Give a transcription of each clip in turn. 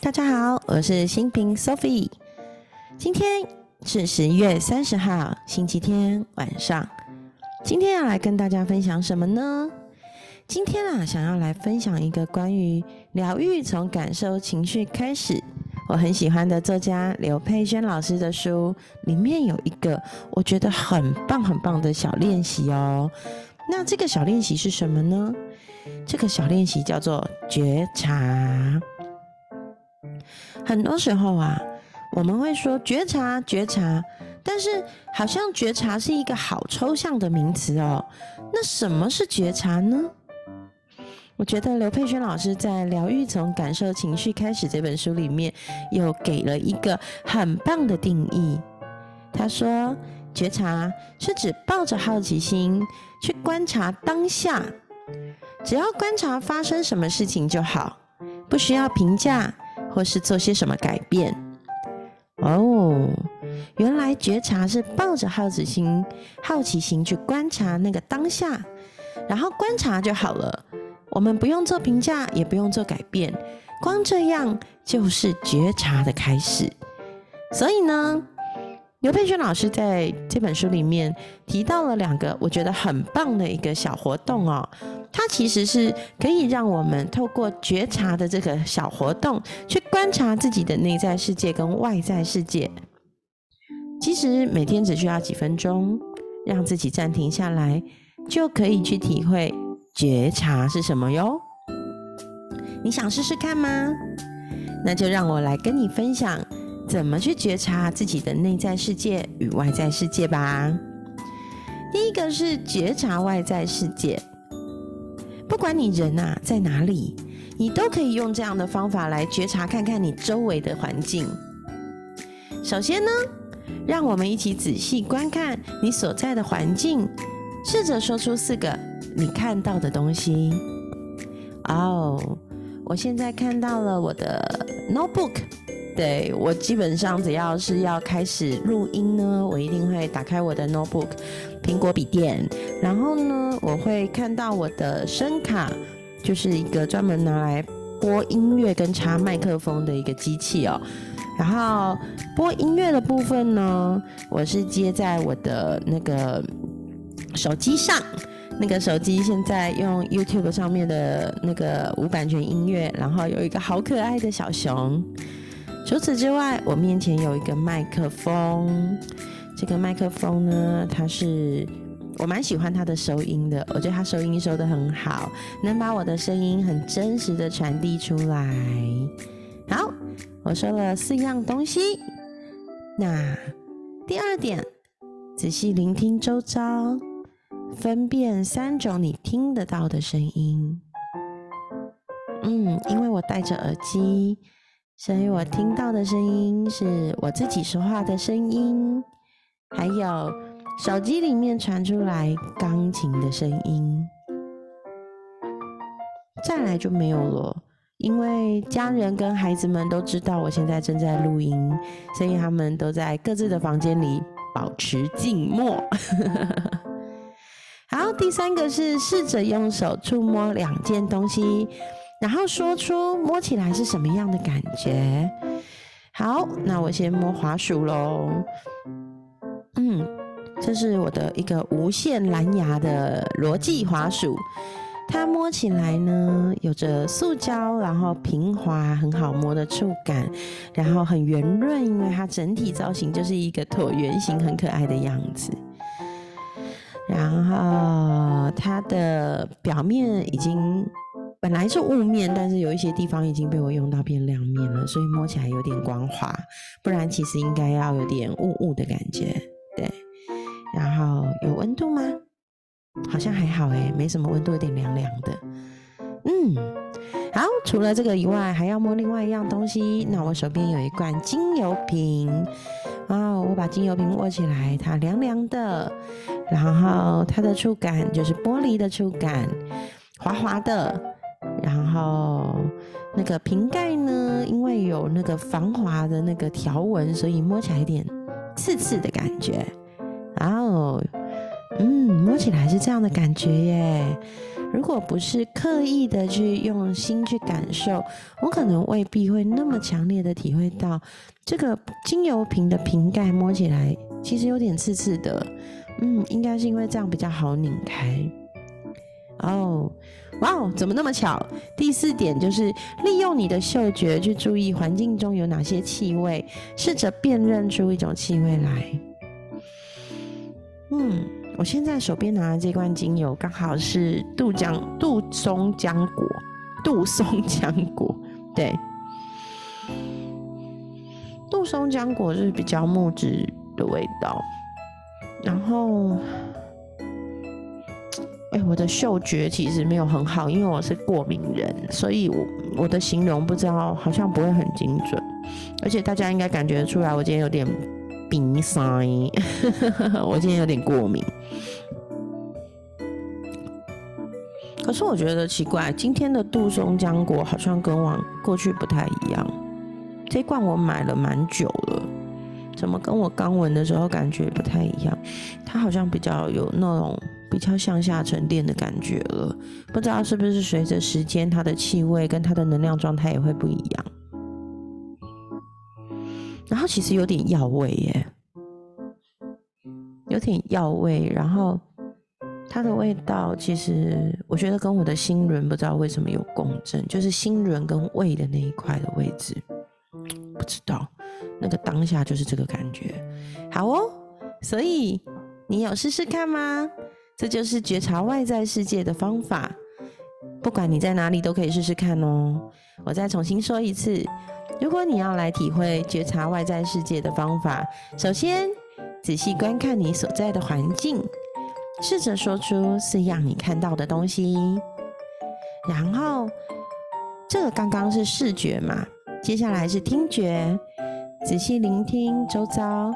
大家好，我是新平 Sophie。今天是十月三十号，星期天晚上。今天要来跟大家分享什么呢？今天啊，想要来分享一个关于疗愈从感受情绪开始。我很喜欢的作家刘佩轩老师的书，里面有一个我觉得很棒很棒的小练习哦。那这个小练习是什么呢？这个小练习叫做觉察。很多时候啊，我们会说觉察觉察，但是好像觉察是一个好抽象的名词哦。那什么是觉察呢？我觉得刘佩轩老师在《疗愈从感受情绪开始》这本书里面，有给了一个很棒的定义。他说，觉察是指抱着好奇心去观察当下，只要观察发生什么事情就好，不需要评价或是做些什么改变。哦，原来觉察是抱着好奇心、好奇心去观察那个当下，然后观察就好了。我们不用做评价，也不用做改变，光这样就是觉察的开始。所以呢，刘佩轩老师在这本书里面提到了两个我觉得很棒的一个小活动哦。它其实是可以让我们透过觉察的这个小活动，去观察自己的内在世界跟外在世界。其实每天只需要几分钟，让自己暂停下来，就可以去体会。觉察是什么哟？你想试试看吗？那就让我来跟你分享怎么去觉察自己的内在世界与外在世界吧。第一个是觉察外在世界，不管你人啊在哪里，你都可以用这样的方法来觉察看看你周围的环境。首先呢，让我们一起仔细观看你所在的环境，试着说出四个。你看到的东西哦，我现在看到了我的 notebook。对我基本上只要是要开始录音呢，我一定会打开我的 notebook，苹果笔电，然后呢，我会看到我的声卡，就是一个专门拿来播音乐跟插麦克风的一个机器哦。然后播音乐的部分呢，我是接在我的那个手机上。那个手机现在用 YouTube 上面的那个无版权音乐，然后有一个好可爱的小熊。除此之外，我面前有一个麦克风。这个麦克风呢，它是我蛮喜欢他的收音的，我觉得他收音收的很好，能把我的声音很真实的传递出来。好，我说了四样东西。那第二点，仔细聆听周遭。分辨三种你听得到的声音。嗯，因为我戴着耳机，所以我听到的声音是我自己说话的声音，还有手机里面传出来钢琴的声音。再来就没有了，因为家人跟孩子们都知道我现在正在录音，所以他们都在各自的房间里保持静默。好，第三个是试着用手触摸两件东西，然后说出摸起来是什么样的感觉。好，那我先摸滑鼠喽。嗯，这是我的一个无线蓝牙的罗技滑鼠，它摸起来呢有着塑胶，然后平滑，很好摸的触感，然后很圆润，因为它整体造型就是一个椭圆形，很可爱的样子。然后它的表面已经本来是雾面，但是有一些地方已经被我用到变亮面了，所以摸起来有点光滑。不然其实应该要有点雾雾的感觉，对。然后有温度吗？好像还好诶，没什么温度，有点凉凉的。嗯，好。除了这个以外，还要摸另外一样东西。那我手边有一罐精油瓶啊，我把精油瓶握起来，它凉凉的。然后它的触感就是玻璃的触感，滑滑的。然后那个瓶盖呢，因为有那个防滑的那个条纹，所以摸起来有点刺刺的感觉。哦，嗯，摸起来是这样的感觉耶。如果不是刻意的去用心去感受，我可能未必会那么强烈的体会到这个精油瓶的瓶盖摸起来其实有点刺刺的。嗯，应该是因为这样比较好拧开。哦，哇哦，怎么那么巧？第四点就是利用你的嗅觉去注意环境中有哪些气味，试着辨认出一种气味来。嗯，我现在手边拿的这罐精油刚好是杜江杜松浆果，杜松浆果，对，杜松浆果是比较木质的味道，然后。哎，我的嗅觉其实没有很好，因为我是过敏人，所以我我的形容不知道，好像不会很精准。而且大家应该感觉出来，我今天有点鼻塞，我今天有点过敏。可是我觉得奇怪，今天的杜松浆果好像跟往过去不太一样。这罐我买了蛮久了，怎么跟我刚闻的时候感觉不太一样？它好像比较有那种。比较向下沉淀的感觉了，不知道是不是随着时间，它的气味跟它的能量状态也会不一样。然后其实有点药味耶，有点药味。然后它的味道其实我觉得跟我的心轮不知道为什么有共振，就是心轮跟胃的那一块的位置，不知道那个当下就是这个感觉。好哦，所以你有试试看吗？这就是觉察外在世界的方法，不管你在哪里都可以试试看哦。我再重新说一次，如果你要来体会觉察外在世界的方法，首先仔细观看你所在的环境，试着说出四样你看到的东西。然后，这个刚刚是视觉嘛，接下来是听觉，仔细聆听周遭，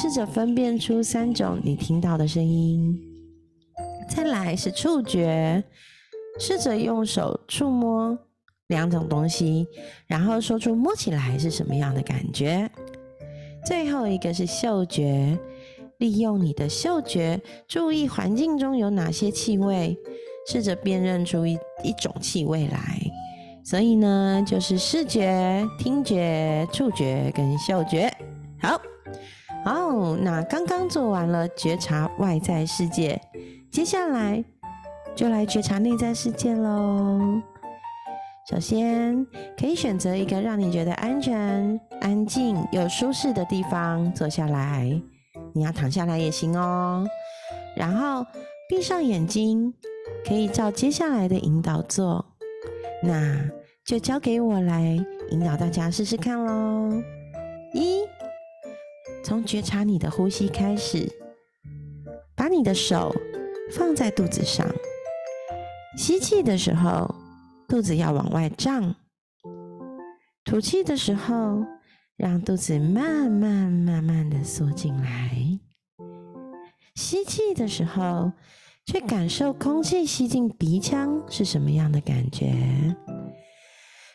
试着分辨出三种你听到的声音。再来是触觉，试着用手触摸两种东西，然后说出摸起来是什么样的感觉。最后一个是嗅觉，利用你的嗅觉，注意环境中有哪些气味，试着辨认出一一种气味来。所以呢，就是视觉、听觉、触觉跟嗅觉。好，哦，那刚刚做完了觉察外在世界。接下来就来觉察内在世界喽。首先，可以选择一个让你觉得安全、安静又舒适的地方坐下来。你要躺下来也行哦。然后闭上眼睛，可以照接下来的引导做。那就交给我来引导大家试试看喽。一，从觉察你的呼吸开始，把你的手。放在肚子上，吸气的时候，肚子要往外胀；吐气的时候，让肚子慢慢慢慢的缩进来。吸气的时候，去感受空气吸进鼻腔是什么样的感觉；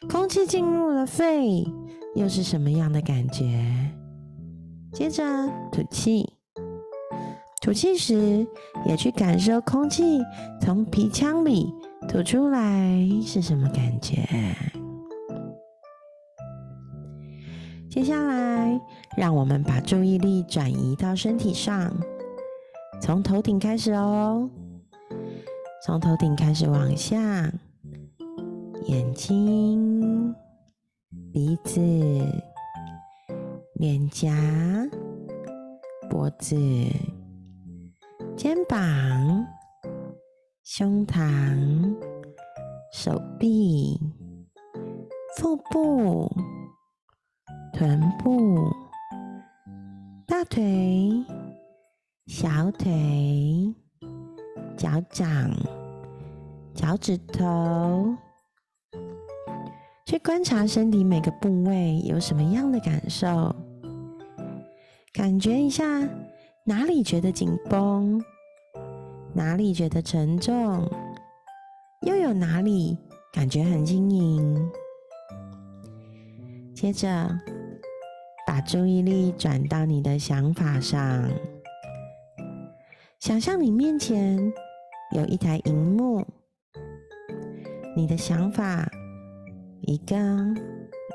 空气进入了肺，又是什么样的感觉。接着吐气。吐气时，也去感受空气从鼻腔里吐出来是什么感觉。接下来，让我们把注意力转移到身体上，从头顶开始哦，从头顶开始往下，眼睛、鼻子、脸颊、脖子。肩膀、胸膛、手臂、腹部、臀部、大腿、小腿、脚掌、脚趾头，去观察身体每个部位有什么样的感受，感觉一下。哪里觉得紧绷？哪里觉得沉重？又有哪里感觉很轻盈？接着，把注意力转到你的想法上，想象你面前有一台荧幕，你的想法一个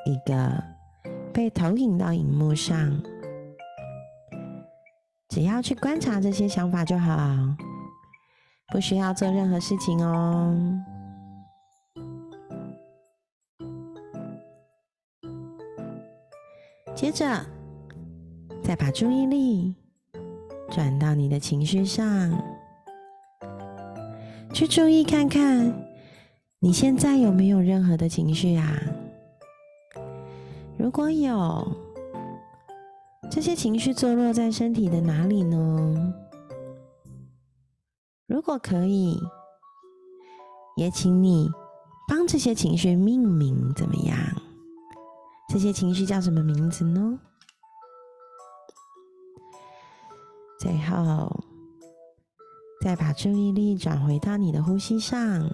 一个被投影到荧幕上，只要去观察这些想法就好，不需要做任何事情哦。接着，再把注意力转到你的情绪上，去注意看看。你现在有没有任何的情绪啊？如果有，这些情绪坐落在身体的哪里呢？如果可以，也请你帮这些情绪命名，怎么样？这些情绪叫什么名字呢？最后，再把注意力转回到你的呼吸上。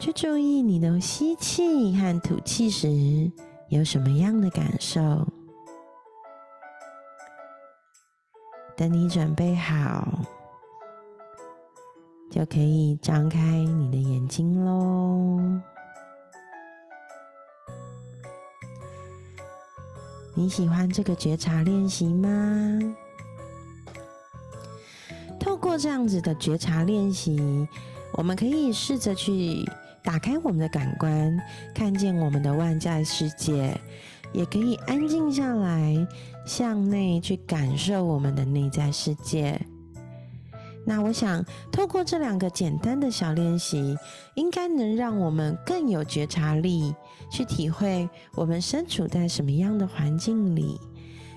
去注意你的吸气和吐气时有什么样的感受。等你准备好，就可以张开你的眼睛喽。你喜欢这个觉察练习吗？透过这样子的觉察练习，我们可以试着去。打开我们的感官，看见我们的外在世界，也可以安静下来，向内去感受我们的内在世界。那我想，透过这两个简单的小练习，应该能让我们更有觉察力，去体会我们身处在什么样的环境里，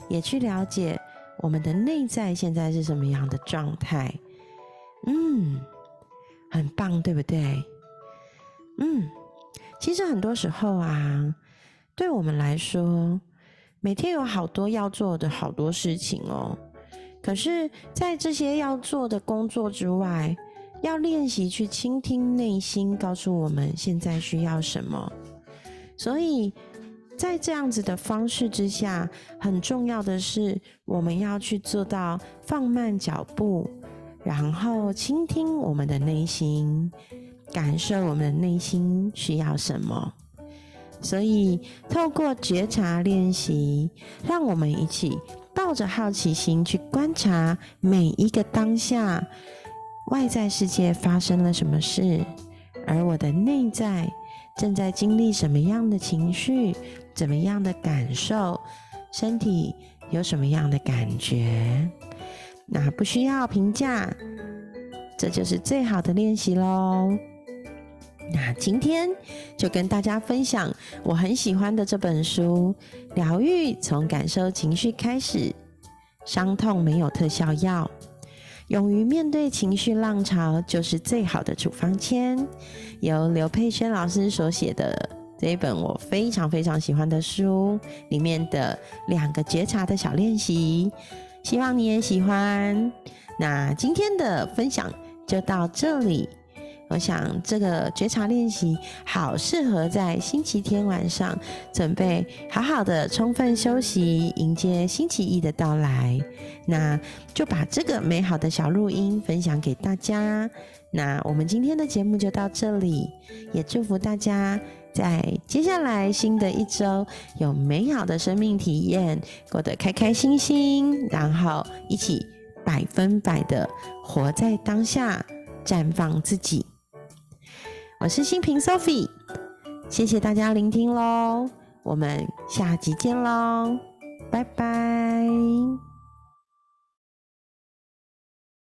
也去了解我们的内在现在是什么样的状态。嗯，很棒，对不对？嗯，其实很多时候啊，对我们来说，每天有好多要做的好多事情哦。可是，在这些要做的工作之外，要练习去倾听内心告诉我们现在需要什么。所以在这样子的方式之下，很重要的是，我们要去做到放慢脚步，然后倾听我们的内心。感受我们的内心需要什么，所以透过觉察练习，让我们一起抱着好奇心去观察每一个当下外在世界发生了什么事，而我的内在正在经历什么样的情绪，怎么样的感受，身体有什么样的感觉，那不需要评价，这就是最好的练习喽。那今天就跟大家分享我很喜欢的这本书《疗愈从感受情绪开始》，伤痛没有特效药，勇于面对情绪浪潮就是最好的处方签。由刘佩轩老师所写的这一本我非常非常喜欢的书，里面的两个觉察的小练习，希望你也喜欢。那今天的分享就到这里。我想这个觉察练习好适合在星期天晚上准备好好的充分休息，迎接星期一的到来。那就把这个美好的小录音分享给大家。那我们今天的节目就到这里，也祝福大家在接下来新的一周有美好的生命体验，过得开开心心，然后一起百分百的活在当下，绽放自己。我是新平 Sophie，谢谢大家聆听喽，我们下集见喽，拜拜。